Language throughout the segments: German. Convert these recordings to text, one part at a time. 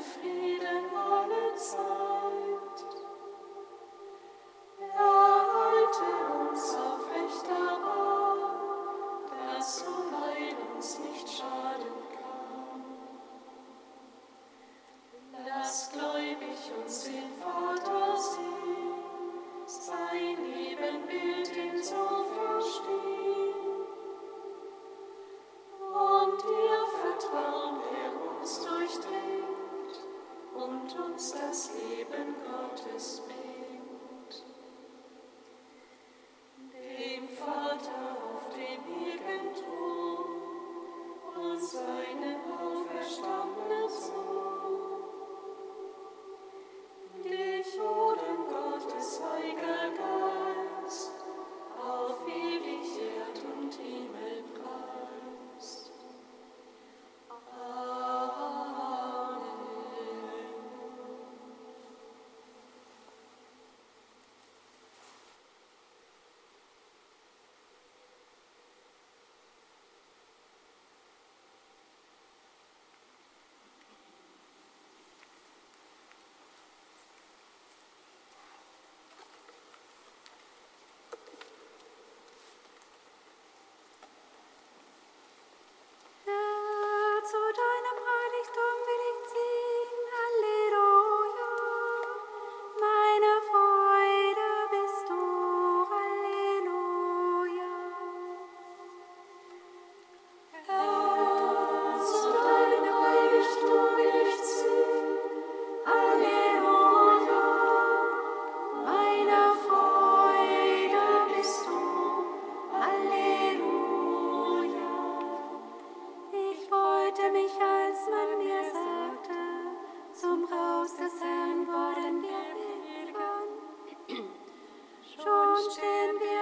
Frieden alle Zeit. constant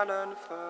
Gefallen ver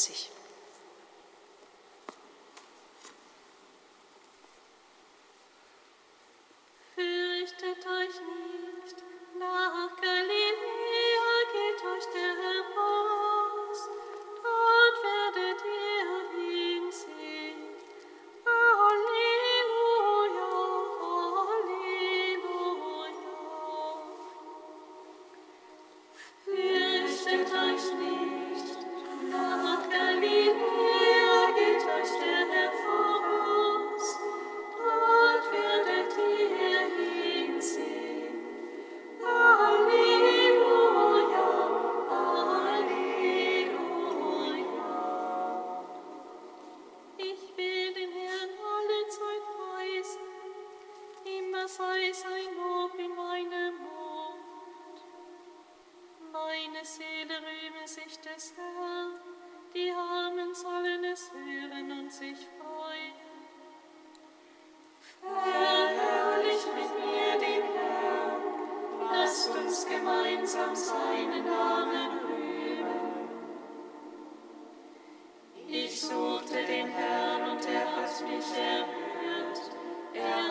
30.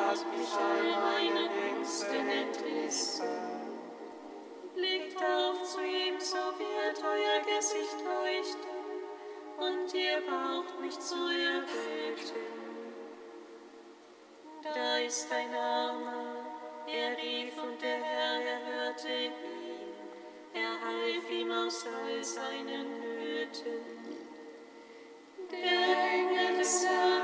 hat mich all meinen Ängsten entrissen. Blickt auf zu ihm, so wird euer Gesicht leuchten, und ihr braucht mich zu erröten. Da ist ein Armer, er rief und der Herr erhörte ihn, er half ihm aus all seinen Nöten. Der Engel des Herrn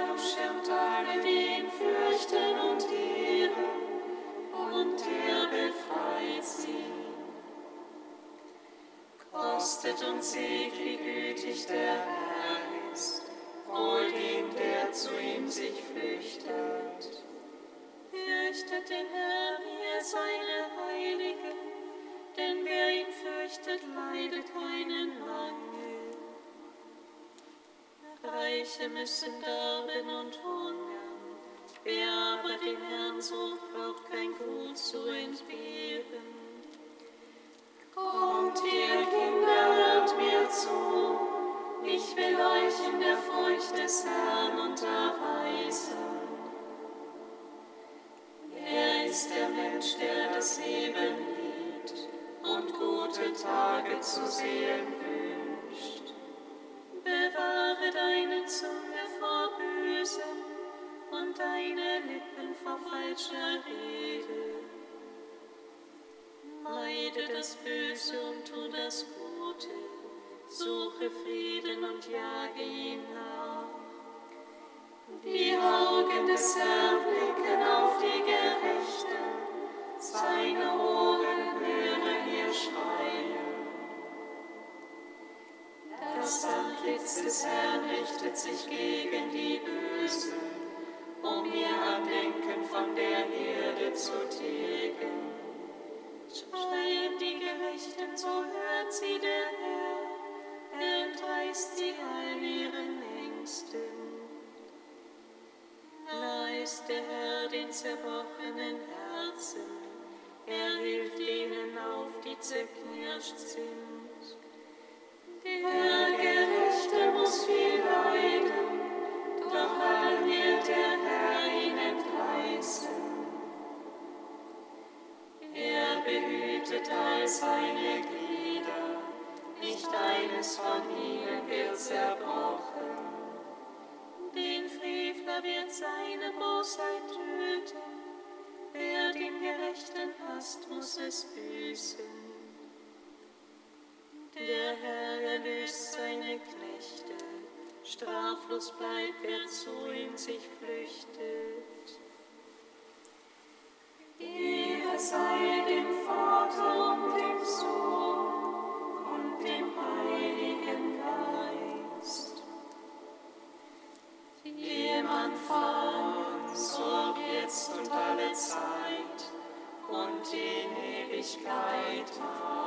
Kostet und seht, wie gütig der Herr ist, wohl dem, der zu ihm sich flüchtet. Fürchtet den Herrn, ihr seine Heiligen, denn wer ihn fürchtet, leidet keinen Mangel. Reiche müssen darben und hungern, wer aber den Herrn sucht, braucht kein Gut zu entbehren. Das Leben liebt und gute Tage zu sehen wünscht. Bewahre deine Zunge vor Bösem und deine Lippen vor falscher Rede. Meide das Böse und tu das Gute, suche Frieden und jage ihn nach. Die Augen des Herrn blicken auf die Gerechten, der er Herr den zerbrochenen Herzen, er hilft ihnen auf, die zerknirscht sind. Der Gerechte muss viel leiden, doch allen wird der Herr ihn entreißen. Er behütet all seine Glieder, nicht eines von ihnen wird zerbrochen. Den Frevler wird seine Bosheit töten, wer den Gerechten hasst, muss es büßen. Der Herr erlöst seine Knechte, straflos bleibt, wer zu ihm sich flüchtet. Ehre sei dem Vater und dem Sohn und dem Heiligen Geist. Jemand Anfang, so jetzt und alle Zeit und in Ewigkeit. Amen.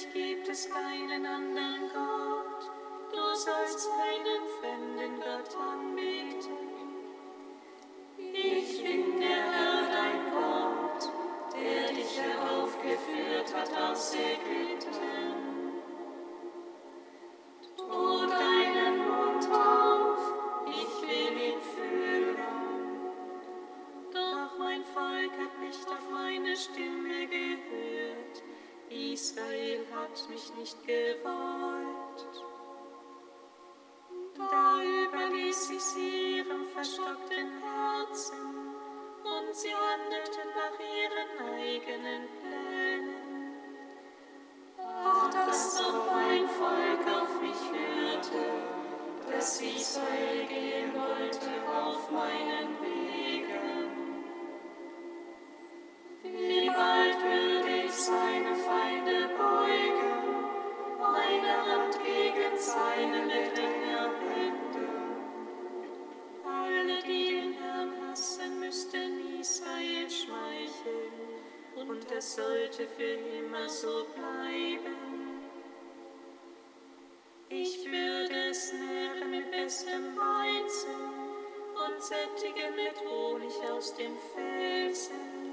dich gibt es keinen anderen Gott. Du sollst keinen fremden Gott anbieten. Ich bin der Herr, dein Gott, der dich heraufgeführt hat aus Ägypten. Fleisch im Weizen und sättige mit Honig aus dem Felsen.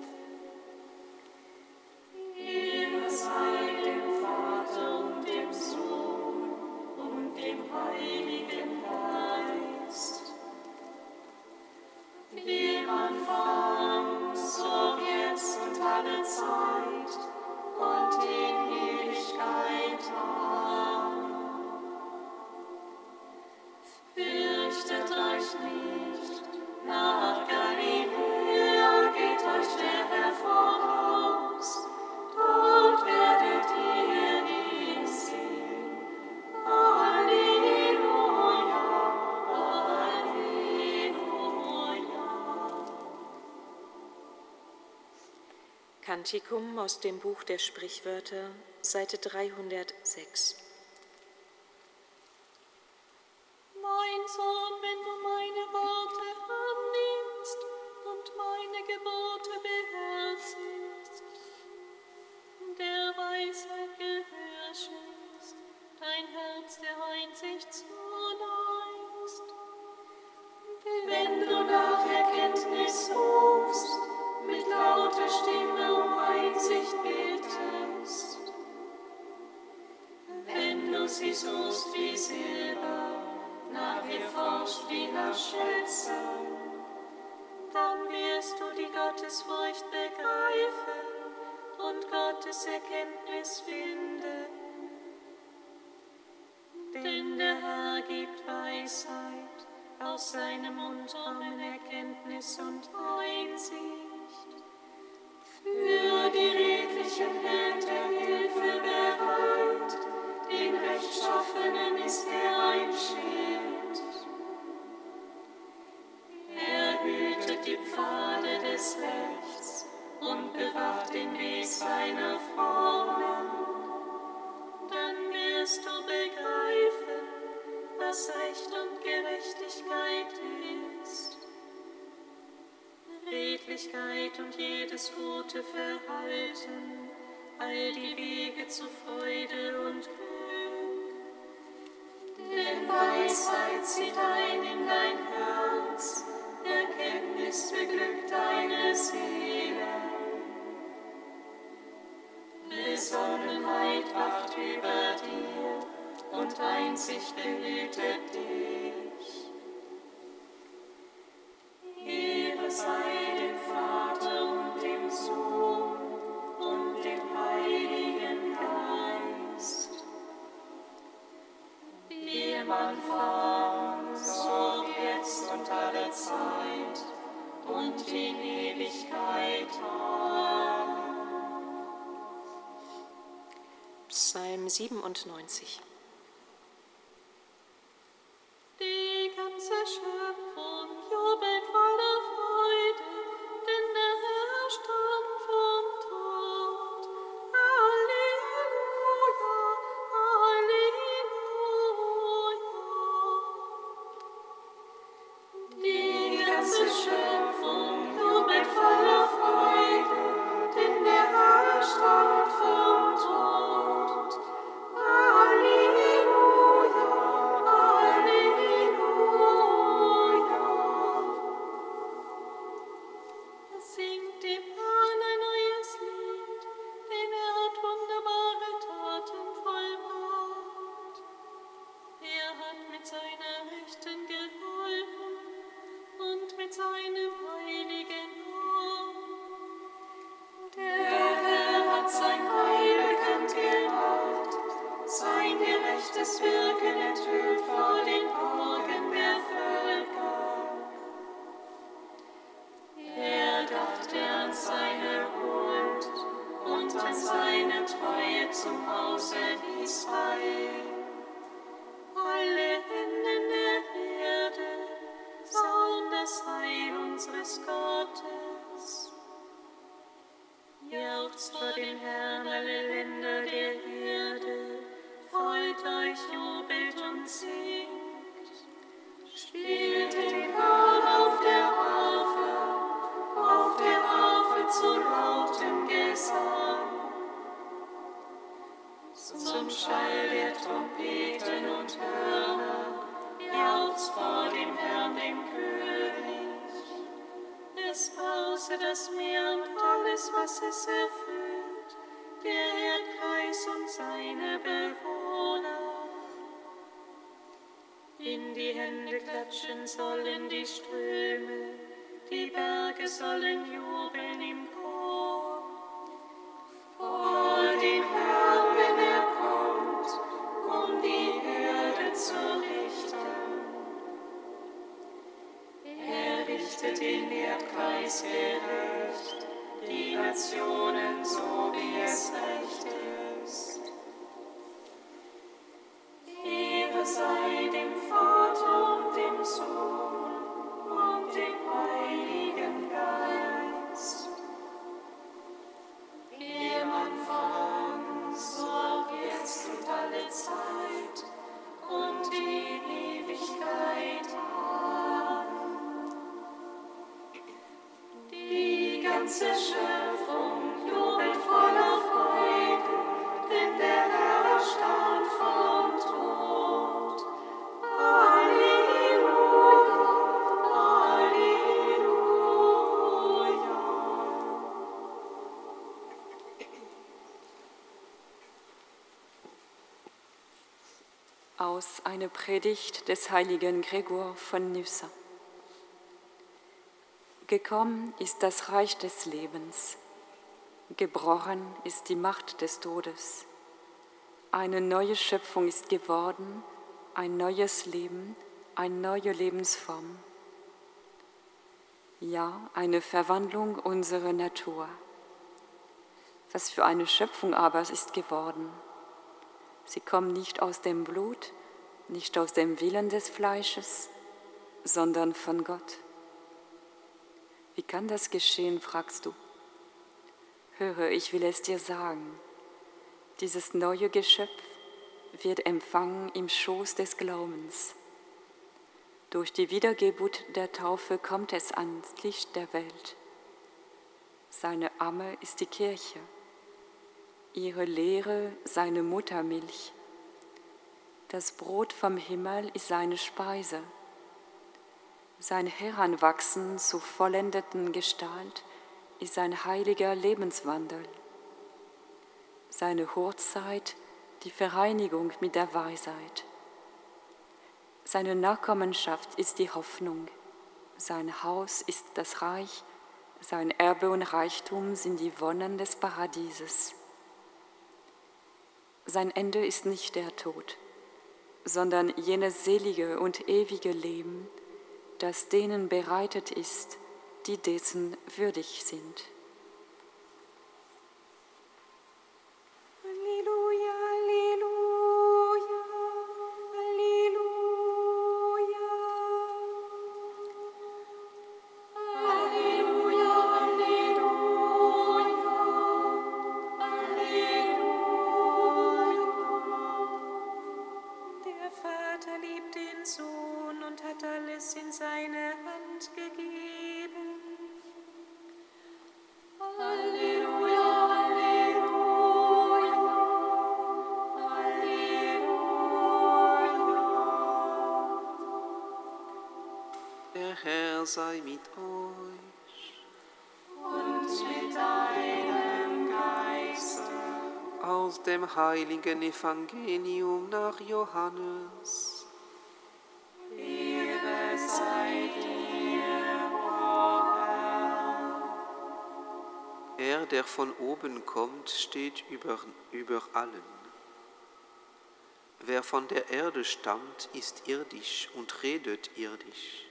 Kantikum aus dem Buch der Sprichwörter, Seite 306. Mein Sohn, wenn du meine Worte annimmst und meine Gebote suchst wie Silber, nachgeforscht wie nach Schätzen, dann wirst du die Gottesfurcht begreifen und Gottes Erkenntnis finden. Denn der Herr gibt Weisheit, aus seinem Mund kommen Erkenntnis und Einsicht. Seligkeit und jedes gute Verhalten, all die Wege zu Freude und Glück. Denn Weisheit zieht ein in dein Herz, Erkenntnis beglückt deine Seele. Besonnenheit wacht über dir und Einsicht behütet dich. Hashem. seine Treue zum Hause Israel. Richtet den Erdkreis gerecht, die Nationen so wie es recht ist. Predigt des heiligen Gregor von Nyssa. Gekommen ist das Reich des Lebens, gebrochen ist die Macht des Todes. Eine neue Schöpfung ist geworden, ein neues Leben, eine neue Lebensform. Ja, eine Verwandlung unserer Natur. Was für eine Schöpfung aber ist geworden. Sie kommen nicht aus dem Blut, nicht aus dem Willen des Fleisches, sondern von Gott. Wie kann das geschehen, fragst du. Höre, ich will es dir sagen. Dieses neue Geschöpf wird empfangen im Schoß des Glaubens. Durch die Wiedergeburt der Taufe kommt es ans Licht der Welt. Seine Amme ist die Kirche, ihre Lehre seine Muttermilch. Das Brot vom Himmel ist seine Speise. Sein Heranwachsen zur vollendeten Gestalt ist sein heiliger Lebenswandel. Seine Hochzeit die Vereinigung mit der Weisheit. Seine Nachkommenschaft ist die Hoffnung. Sein Haus ist das Reich. Sein Erbe und Reichtum sind die Wonnen des Paradieses. Sein Ende ist nicht der Tod, sondern jenes selige und ewige Leben, das denen bereitet ist, die dessen würdig sind. Dem heiligen Evangelium nach Johannes. Ehre sei dir, o Herr. Er, der von oben kommt, steht über, über allen. Wer von der Erde stammt, ist irdisch und redet irdisch.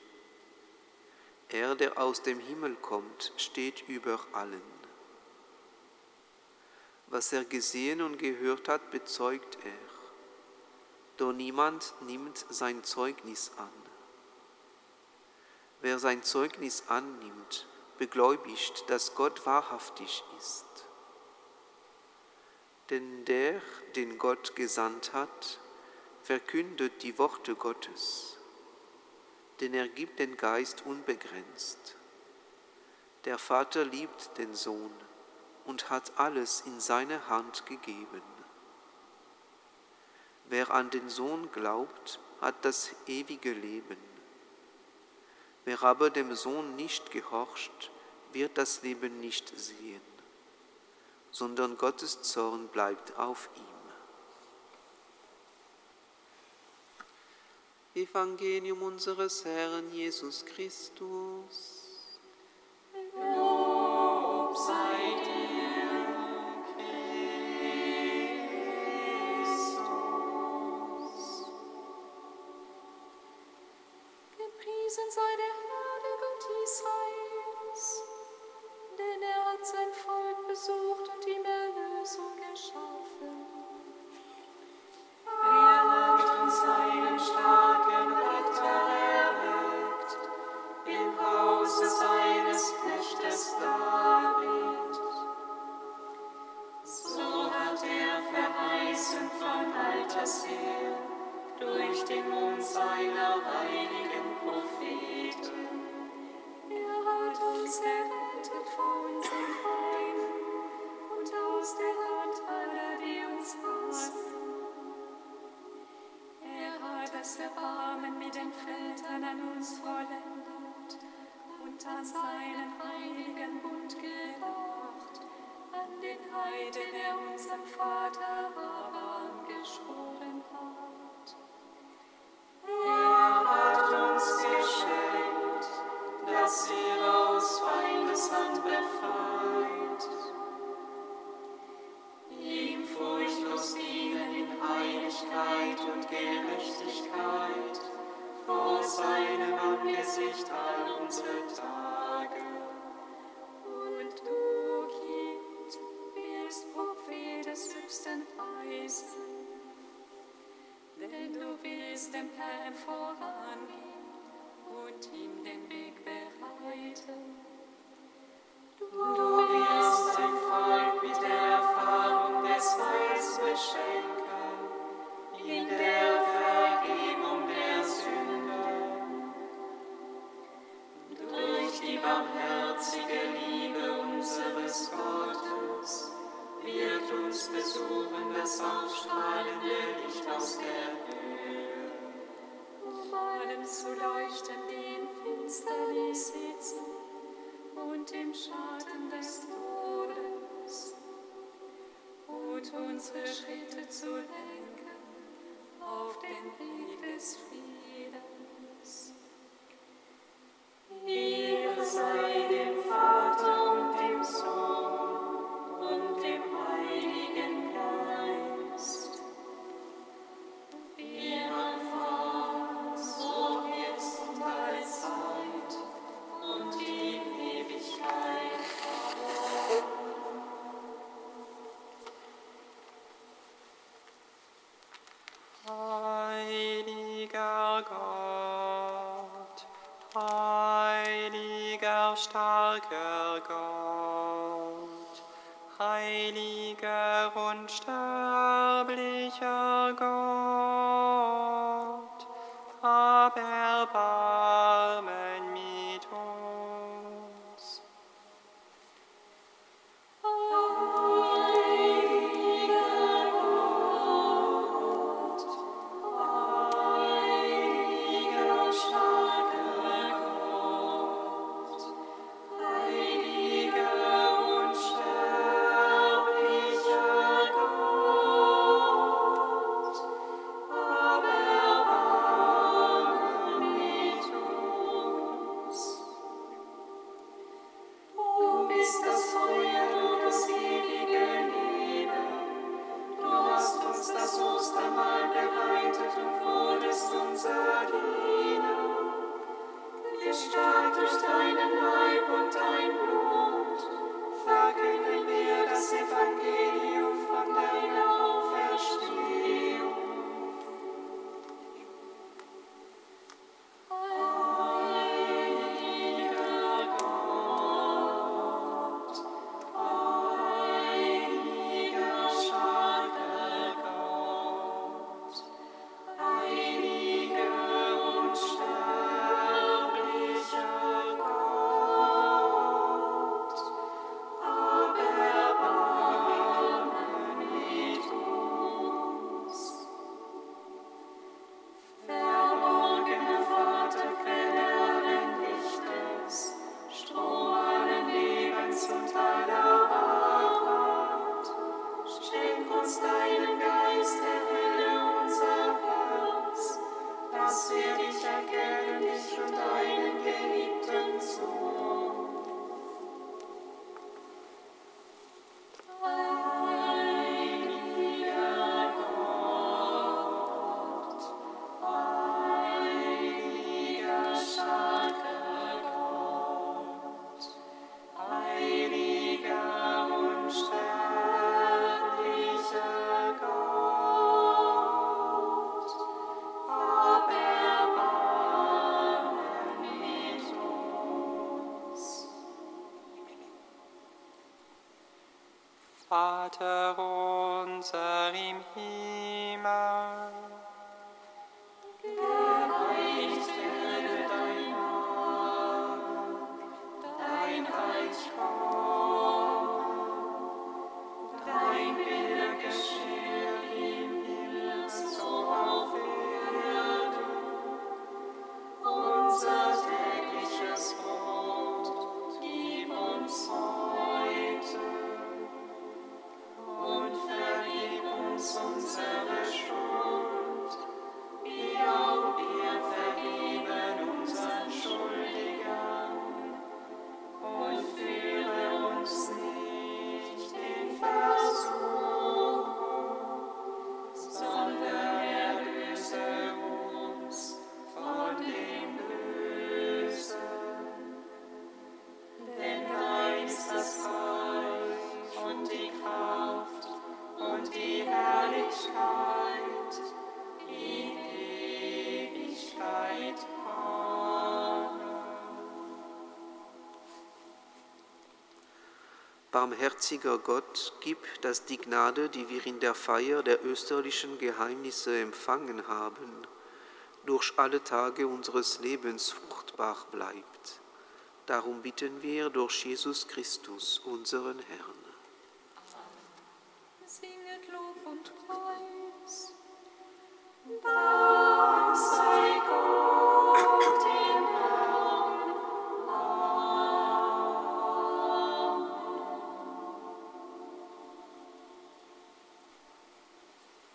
Er, der aus dem Himmel kommt, steht über allen. Was er gesehen und gehört hat, bezeugt er. Doch niemand nimmt sein Zeugnis an. Wer sein Zeugnis annimmt, begläubigt, dass Gott wahrhaftig ist. Denn der, den Gott gesandt hat, verkündet die Worte Gottes, denn er gibt den Geist unbegrenzt. Der Vater liebt den Sohn und hat alles in seine Hand gegeben. Wer an den Sohn glaubt, hat das ewige Leben. Wer aber dem Sohn nicht gehorcht, wird das Leben nicht sehen, sondern Gottes Zorn bleibt auf ihm. Evangelium unseres Herrn Jesus Christus. Erbarmen mit den Vätern an uns vollendet und an seinen heiligen Bund gedacht, an den Heiden, der unserem Vater war. Heiliger, starker Gott, heiliger, und sterblicher Gott, hab Erbarmen. Barmherziger Gott, gib, dass die Gnade, die wir in der Feier der österlichen Geheimnisse empfangen haben, durch alle Tage unseres Lebens fruchtbar bleibt. Darum bitten wir durch Jesus Christus, unseren Herrn.